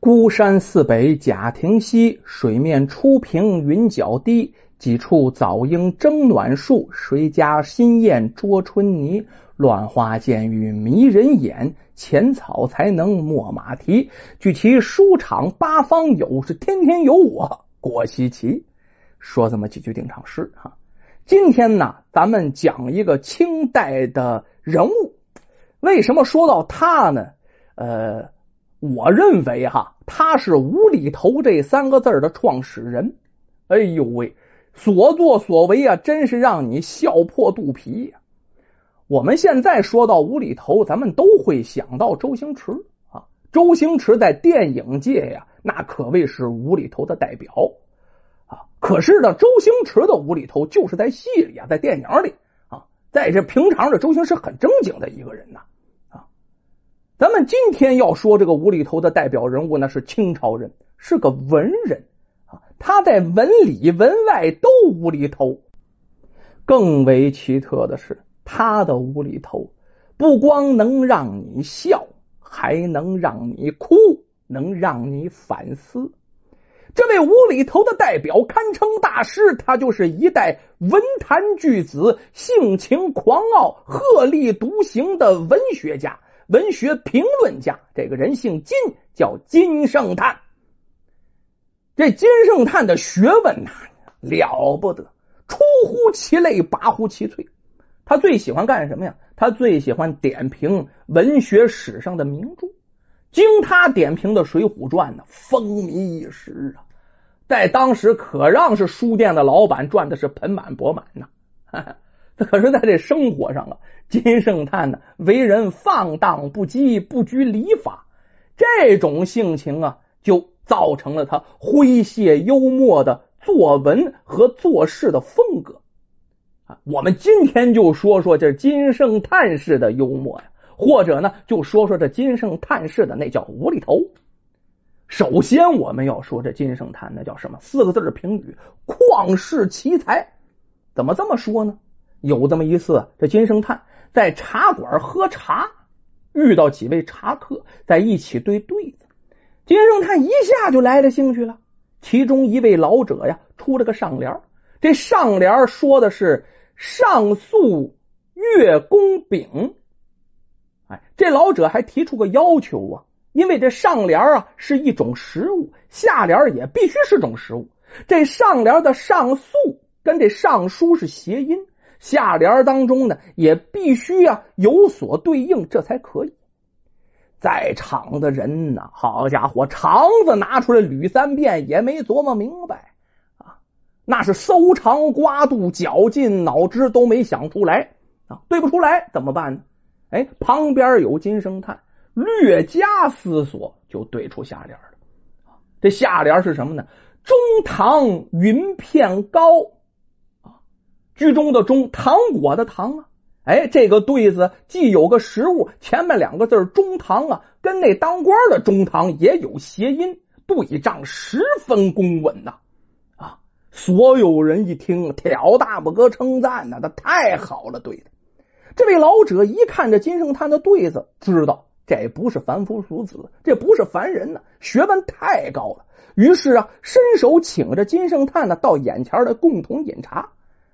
孤山寺北贾亭西，水面初平云脚低。几处早莺争暖树，谁家新燕啄春泥？乱花渐欲迷人眼，浅草才能没马蹄。据其书场八方有，是天天有我郭西奇。说这么几句定场诗哈。今天呢，咱们讲一个清代的人物。为什么说到他呢？呃，我认为哈，他是无厘头这三个字的创始人。哎呦喂！所作所为啊，真是让你笑破肚皮呀！我们现在说到无厘头，咱们都会想到周星驰啊。周星驰在电影界呀，那可谓是无厘头的代表啊。可是呢，周星驰的无厘头就是在戏里啊，在电影里啊，在这平常的周星驰很正经的一个人呐。咱们今天要说这个无厘头的代表人物呢，是清朝人，是个文人啊。他在文里文外都无厘头，更为奇特的是，他的无厘头不光能让你笑，还能让你哭，能让你反思。这位无厘头的代表堪称大师，他就是一代文坛巨子，性情狂傲、鹤立独行的文学家、文学评论家。这个人姓金，叫金圣叹。这金圣叹的学问呐了不得，出乎其类，拔乎其萃。他最喜欢干什么呀？他最喜欢点评文学史上的名著。经他点评的《水浒传》呢，风靡一时啊，在当时可让是书店的老板赚的是盆满钵满呐。可是在这生活上啊，金圣叹呢，为人放荡不羁，不拘礼法，这种性情啊，就。造成了他诙谐幽默的作文和做事的风格啊。我们今天就说说这金圣叹式的幽默呀，或者呢，就说说这金圣叹式的那叫无厘头。首先，我们要说这金圣叹那叫什么？四个字的评语：旷世奇才。怎么这么说呢？有这么一次，这金圣叹在茶馆喝茶，遇到几位茶客在一起对对子。金圣叹一下就来了兴趣了。其中一位老者呀，出了个上联这上联说的是“上溯月宫饼”。哎，这老者还提出个要求啊，因为这上联啊是一种食物，下联也必须是种食物。这上联的“上溯”跟这“上书”是谐音，下联当中呢也必须啊有所对应，这才可以。在场的人呢，好家伙，肠子拿出来捋三遍也没琢磨明白啊！那是搜肠刮肚、绞尽脑汁都没想出来啊！对不出来怎么办呢？哎，旁边有金圣叹，略加思索就对出下联了。这下联是什么呢？中堂云片糕啊，居中的中，糖果的糖啊。哎，这个对子既有个实物，前面两个字中堂啊，跟那当官的中堂也有谐音，对仗十分公稳呐！啊，所有人一听，挑大拇哥称赞呐，他太好了，对的。这位老者一看这金圣叹的对子，知道这不是凡夫俗子，这不是凡人呢，学问太高了。于是啊，伸手请着金圣叹呢到眼前来共同饮茶。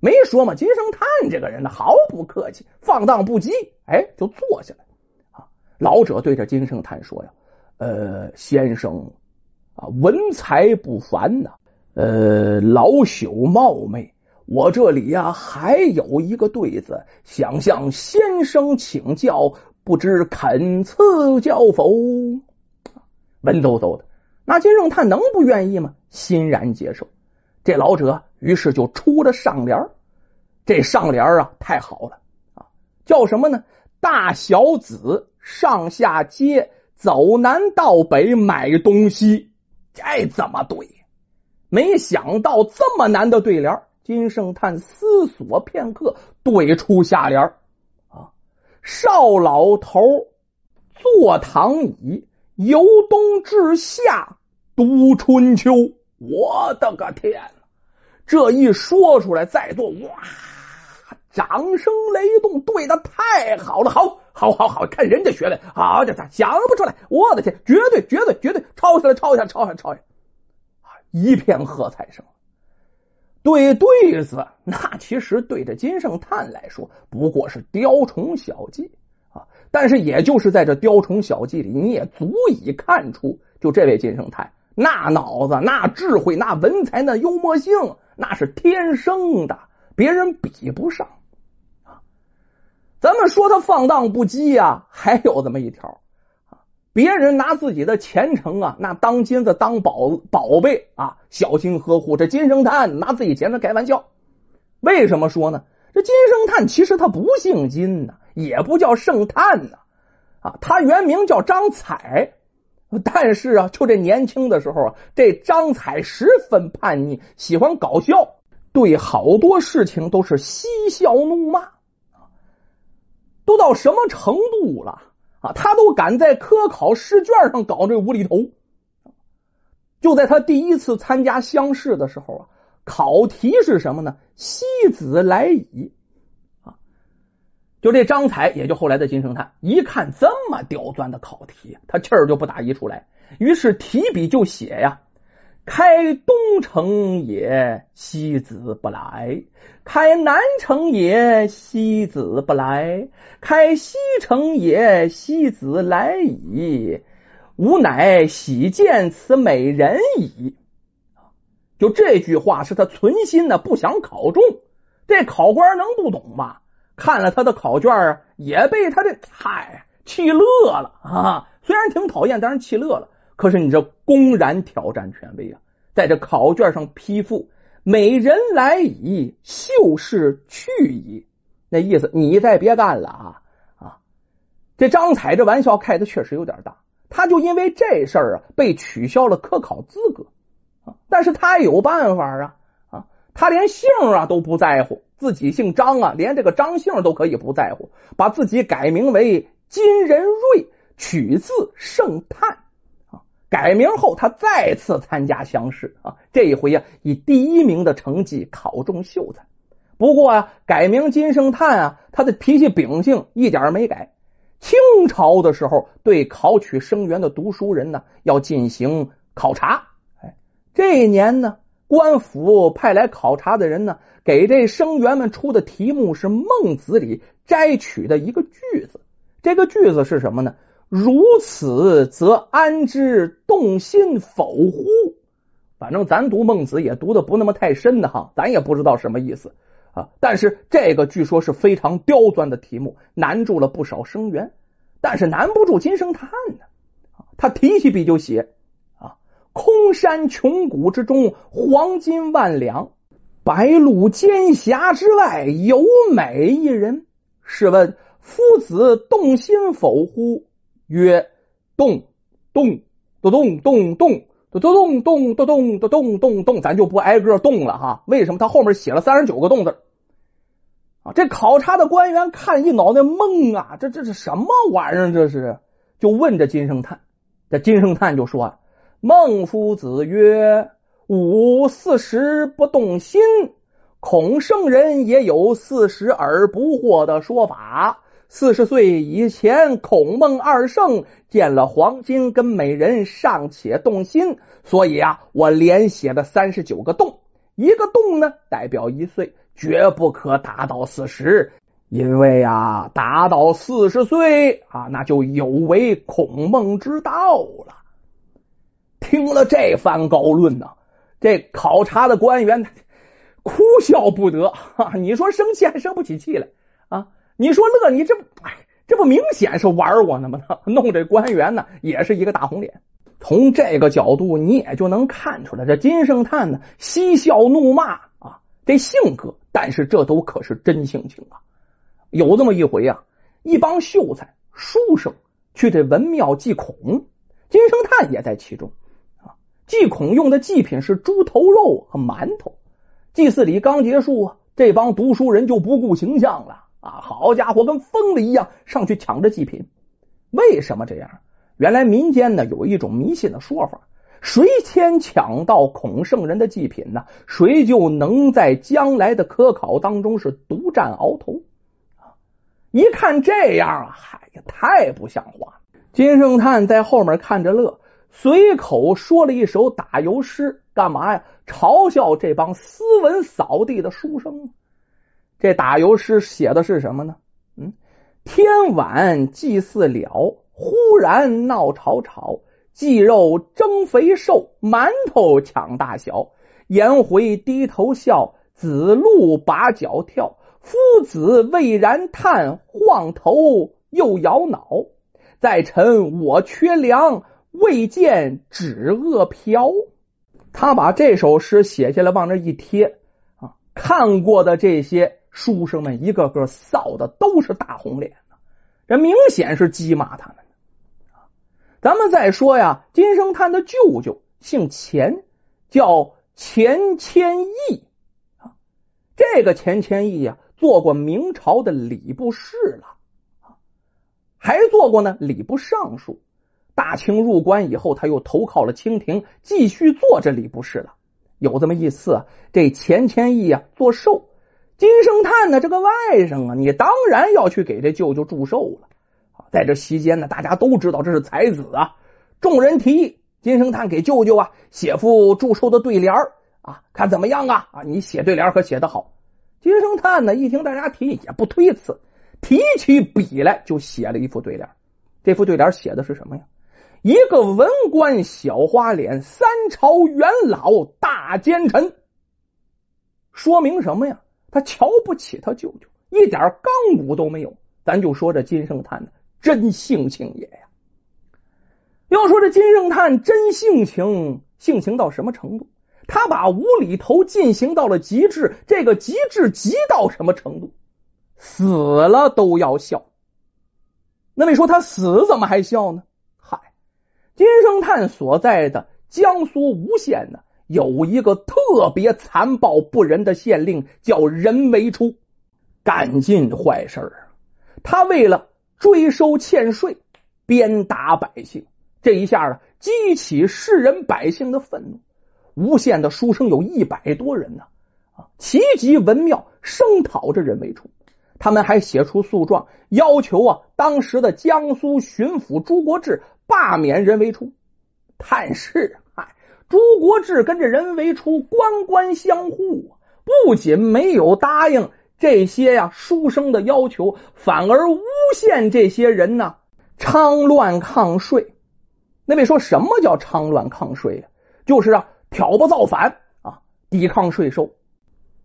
没说嘛，金圣叹这个人呢，毫不客气，放荡不羁，哎，就坐下来啊。老者对着金圣叹说：“呀，呃，先生啊，文才不凡呐，呃，老朽冒昧，我这里呀还有一个对子，想向先生请教，不知肯赐教否？”文绉绉的，那金圣叹能不愿意吗？欣然接受。这老者于是就出了上联这上联啊太好了啊，叫什么呢？大小子上下街，走南到北买东西，这怎么对？没想到这么难的对联，金圣叹思索片刻，对出下联啊：少老头坐躺椅，由冬至夏读春秋。我的个天！这一说出来，在座哇，掌声雷动，对的太好了，好，好，好，好看人家学的，好家伙，想不出来，我的天，绝对，绝对，绝对抄下来，抄下来，抄下来，抄下来，一片喝彩声。对对子，那其实对着金圣叹来说不过是雕虫小技啊。但是也就是在这雕虫小技里，你也足以看出，就这位金圣叹那脑子、那智慧、那文采、那幽默性，那是天生的，别人比不上啊。咱们说他放荡不羁呀，还有这么一条。别人拿自己的前程啊，那当金子当宝宝贝啊，小心呵护。这金圣叹拿自己前程开玩笑，为什么说呢？这金圣叹其实他不姓金呐，也不叫圣叹呐，啊，他原名叫张彩。但是啊，就这年轻的时候啊，这张彩十分叛逆，喜欢搞笑，对好多事情都是嬉笑怒骂，都到什么程度了啊？他都敢在科考试卷上搞这无厘头。就在他第一次参加乡试的时候啊，考题是什么呢？西子来矣！就这张才，也就后来的金圣叹，一看这么刁钻的考题，他气儿就不打一处来，于是提笔就写呀。开东城也，西子不来；开南城也，西子不来；开西城也，西子来矣。吾乃喜见此美人矣。就这句话是他存心的，不想考中。这考官能不懂吗？看了他的考卷啊，也被他这嗨气乐了啊！虽然挺讨厌，但是气乐了。可是你这公然挑战权威啊，在这考卷上批复“美人来矣，秀士去矣”，那意思你再别干了啊啊！这张彩这玩笑开的确实有点大，他就因为这事儿啊被取消了科考资格啊。但是他有办法啊啊，他连姓啊都不在乎，自己姓张啊，连这个张姓都可以不在乎，把自己改名为金仁瑞，取自圣叹。改名后，他再次参加乡试啊，这一回呀，以第一名的成绩考中秀才。不过啊，改名金圣叹啊，他的脾气秉性一点没改。清朝的时候，对考取生源的读书人呢，要进行考察。哎，这一年呢，官府派来考察的人呢，给这生员们出的题目是《孟子》里摘取的一个句子。这个句子是什么呢？如此，则安之动心否乎？反正咱读孟子也读的不那么太深的哈，咱也不知道什么意思啊。但是这个据说是非常刁钻的题目，难住了不少生源，但是难不住金圣叹呢。他提起笔就写啊：“空山穷谷之中，黄金万两；白鹿尖峡之外，有美一人。试问夫子动心否乎？”曰：动动咚咚咚咚咚咚咚咚咚咚咚咚咚，咱就不挨个动了哈。为什么他后面写了三十九个动字啊？这考察的官员看一脑袋懵啊！这这是什么玩意儿？这是就问这金圣叹。这金圣叹就说：“孟夫子曰：‘五四十不动心，孔圣人也有四十而不惑的说法。’”四十岁以前，孔孟二圣见了黄金跟美人尚且动心，所以啊，我连写了三十九个洞，一个洞呢代表一岁，绝不可达到四十，因为啊，达到四十岁啊，那就有违孔孟之道了。听了这番高论呢，这考察的官员哭笑不得，哈，你说生气还生不起气来啊？你说乐，你这，哎，这不明显是玩我呢吗？弄这官员呢，也是一个大红脸。从这个角度，你也就能看出来，这金圣叹呢，嬉笑怒骂啊，这性格。但是这都可是真性情啊。有这么一回啊，一帮秀才、书生去这文庙祭孔，金圣叹也在其中。祭孔用的祭品是猪头肉和馒头。祭祀礼刚结束，这帮读书人就不顾形象了。啊，好家伙，跟疯了一样上去抢着祭品。为什么这样？原来民间呢有一种迷信的说法，谁先抢到孔圣人的祭品呢，谁就能在将来的科考当中是独占鳌头。一看这样啊，嗨呀，太不像话了！金圣叹在后面看着乐，随口说了一首打油诗，干嘛呀？嘲笑这帮斯文扫地的书生。这打油诗写的是什么呢？嗯，天晚祭祀了，忽然闹吵吵，鸡肉争肥瘦，馒头抢大小，颜回低头笑，子路把脚跳，夫子未然叹，晃头又摇脑。在臣我缺粮，未见止饿瓢。他把这首诗写下来，往那一贴啊，看过的这些书生们一个个臊的都是大红脸这明显是讥骂他们咱们再说呀，金圣叹的舅舅姓钱，叫钱谦益啊。这个钱谦益呀，做过明朝的礼部侍了。还做过呢，礼部尚书。大清入关以后，他又投靠了清廷，继续做这礼部侍了。有这么一次，这钱谦益啊做寿，金圣叹呢这个外甥啊，你当然要去给这舅舅祝寿了。在这期间呢，大家都知道这是才子啊，众人提议金圣叹给舅舅啊写副祝寿的对联啊，看怎么样啊？啊，你写对联可写得好。金圣叹呢一听大家提议，也不推辞。提起笔来就写了一副对联，这副对联写的是什么呀？一个文官小花脸，三朝元老大奸臣。说明什么呀？他瞧不起他舅舅，一点刚骨都没有。咱就说这金圣叹呢，真性情也呀。要说这金圣叹真性情，性情到什么程度？他把无厘头进行到了极致，这个极致极到什么程度？死了都要笑，那你说他死怎么还笑呢？金圣叹所在的江苏吴县呢，有一个特别残暴不仁的县令，叫任维初，干尽坏事儿。他为了追收欠税，鞭打百姓，这一下啊，激起世人百姓的愤怒。吴县的书生有一百多人呢，啊，齐集文庙声讨这任维初。他们还写出诉状，要求啊，当时的江苏巡抚朱国志罢免任维初。但是，嗨，朱国志跟这任维初官官相护，不仅没有答应这些呀书生的要求，反而诬陷这些人呢猖乱抗税。那位说什么叫猖乱抗税呀？就是啊，挑拨造反啊，抵抗税收。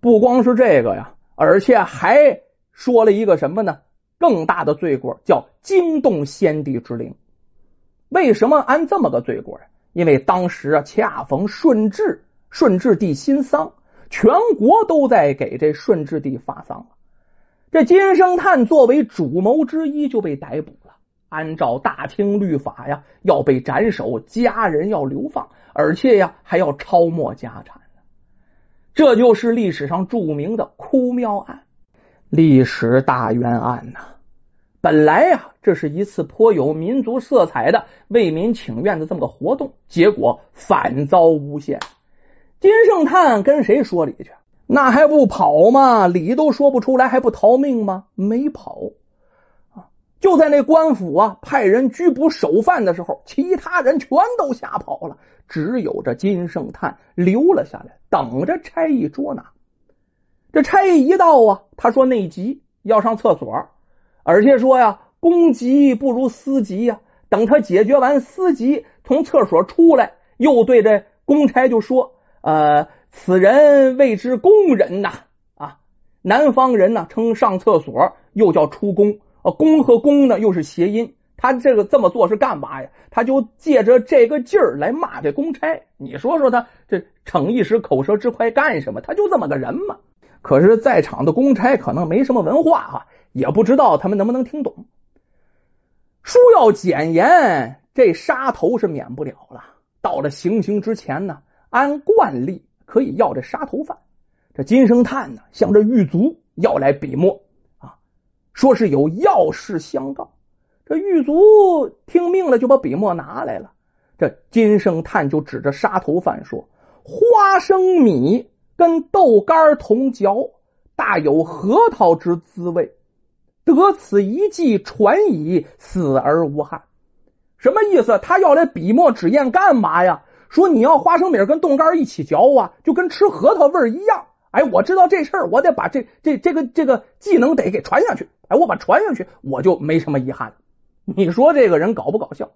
不光是这个呀，而且还。说了一个什么呢？更大的罪过叫惊动先帝之灵。为什么安这么个罪过呀？因为当时啊，恰逢顺治顺治帝新丧，全国都在给这顺治帝发丧了。这金圣叹作为主谋之一就被逮捕了。按照大清律法呀，要被斩首，家人要流放，而且呀还要抄没家产。这就是历史上著名的哭庙案。历史大冤案呐！本来呀，这是一次颇有民族色彩的为民请愿的这么个活动，结果反遭诬陷。金圣叹跟谁说理去？那还不跑吗？理都说不出来，还不逃命吗？没跑啊！就在那官府啊派人拘捕首犯的时候，其他人全都吓跑了，只有这金圣叹留了下来，等着差役捉拿。这差役一到啊，他说内急要上厕所，而且说呀，公急不如私急呀。等他解决完私急，从厕所出来，又对这公差就说：“呃，此人谓之工人呐，啊，南方人呢称上厕所又叫出宫，啊，宫和宫呢又是谐音。他这个这么做是干嘛呀？他就借着这个劲儿来骂这公差。你说说他这逞一时口舌之快干什么？他就这么个人嘛。”可是，在场的公差可能没什么文化哈，也不知道他们能不能听懂。书要简言，这杀头是免不了了。到了行刑之前呢，按惯例可以要这杀头犯。这金圣叹呢，向这狱卒要来笔墨啊，说是有要事相告。这狱卒听命了，就把笔墨拿来了。这金圣叹就指着杀头犯说：“花生米。”跟豆干同嚼，大有核桃之滋味。得此一计，传以死而无憾。什么意思？他要来笔墨纸砚干嘛呀？说你要花生米跟冻干一起嚼啊，就跟吃核桃味儿一样。哎，我知道这事儿，我得把这这这个这个技能得给传下去。哎，我把传下去，我就没什么遗憾了。你说这个人搞不搞笑？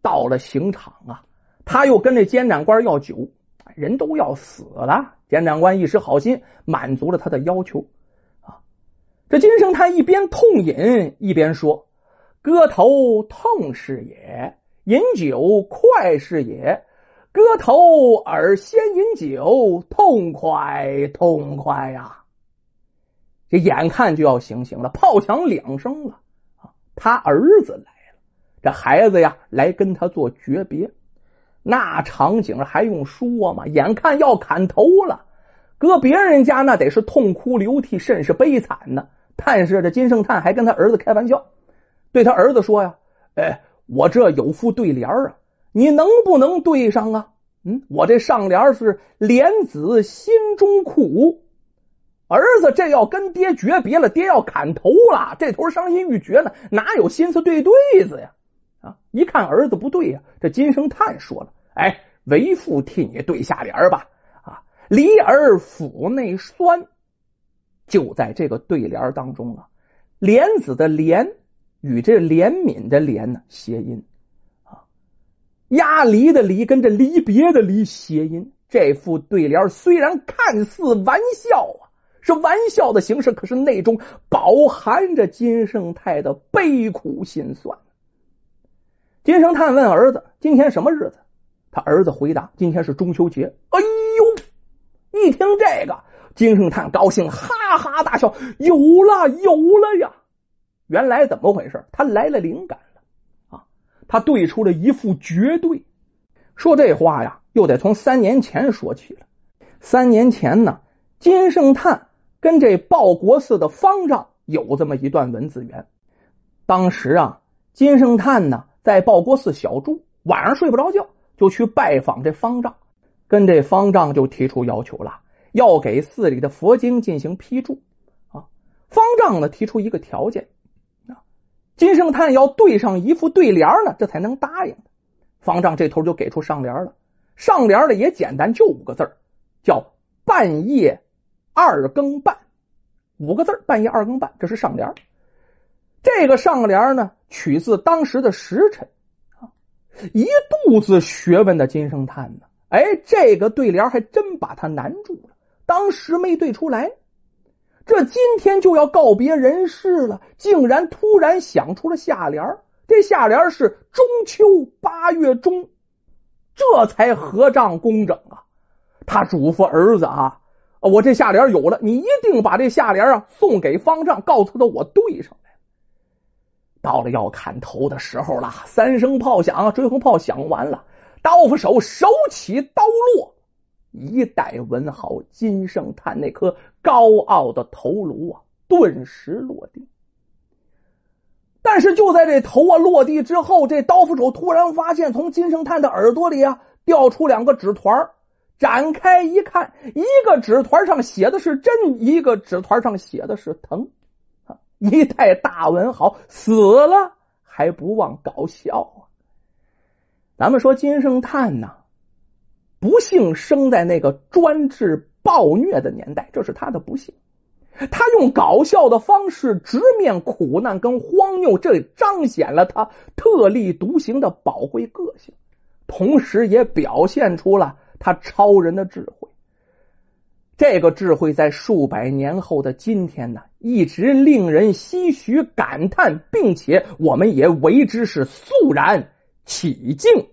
到了刑场啊，他又跟那监斩官要酒，人都要死了。监斩官一时好心，满足了他的要求。这金圣叹一边痛饮一边说：“割头痛是也，饮酒快是也。割头而先饮酒，痛快痛快呀！”这眼看就要行刑了，炮响两声了啊！他儿子来了，这孩子呀来跟他做诀别。那场景还用说吗？眼看要砍头了，搁别人家那得是痛哭流涕，甚是悲惨呢。但是这金圣叹还跟他儿子开玩笑，对他儿子说呀：“哎，我这有副对联啊，你能不能对上啊？嗯，我这上联是‘莲子心中苦’，儿子这要跟爹诀别了，爹要砍头了，这头伤心欲绝呢，哪有心思对对子呀？啊！一看儿子不对呀，这金圣叹说了。”哎，为父替你对下联吧。梨儿腹内酸，就在这个对联当中啊。莲子的莲与这怜悯的怜呢谐音啊，鸭梨的梨跟这离别的离谐音。这副对联虽然看似玩笑啊，是玩笑的形式，可是内中饱含着金圣泰的悲苦心酸。金圣叹问儿子：“今天什么日子？”他儿子回答：“今天是中秋节。”哎呦！一听这个，金圣叹高兴，哈哈大笑：“有了，有了呀！原来怎么回事？他来了灵感了啊！他对出了一副绝对。说这话呀，又得从三年前说起了。三年前呢，金圣叹跟这报国寺的方丈有这么一段文字缘。当时啊，金圣叹呢在报国寺小住，晚上睡不着觉。就去拜访这方丈，跟这方丈就提出要求了，要给寺里的佛经进行批注啊。方丈呢提出一个条件啊，金圣叹要对上一副对联呢，这才能答应。方丈这头就给出上联了，上联的也简单，就五个字叫半夜二更半，五个字半夜二更半，这是上联。这个上联呢，取自当时的时辰啊。一肚子学问的金圣叹呢，哎，这个对联还真把他难住了，当时没对出来。这今天就要告别人世了，竟然突然想出了下联这下联是“中秋八月中”，这才合账工整啊！他嘱咐儿子啊，我这下联有了，你一定把这下联啊送给方丈，告诉他我对上来。到了要砍头的时候了，三声炮响，追魂炮响完了，刀斧手手起刀落，一代文豪金圣叹那颗高傲的头颅啊，顿时落地。但是就在这头啊落地之后，这刀斧手突然发现，从金圣叹的耳朵里啊掉出两个纸团展开一看，一个纸团上写的是真，一个纸团上写的是疼。一代大文豪死了还不忘搞笑啊！咱们说金圣叹呢，不幸生在那个专制暴虐的年代，这是他的不幸。他用搞笑的方式直面苦难跟荒谬，这彰显了他特立独行的宝贵个性，同时也表现出了他超人的智慧。这个智慧在数百年后的今天呢，一直令人唏嘘感叹，并且我们也为之是肃然起敬。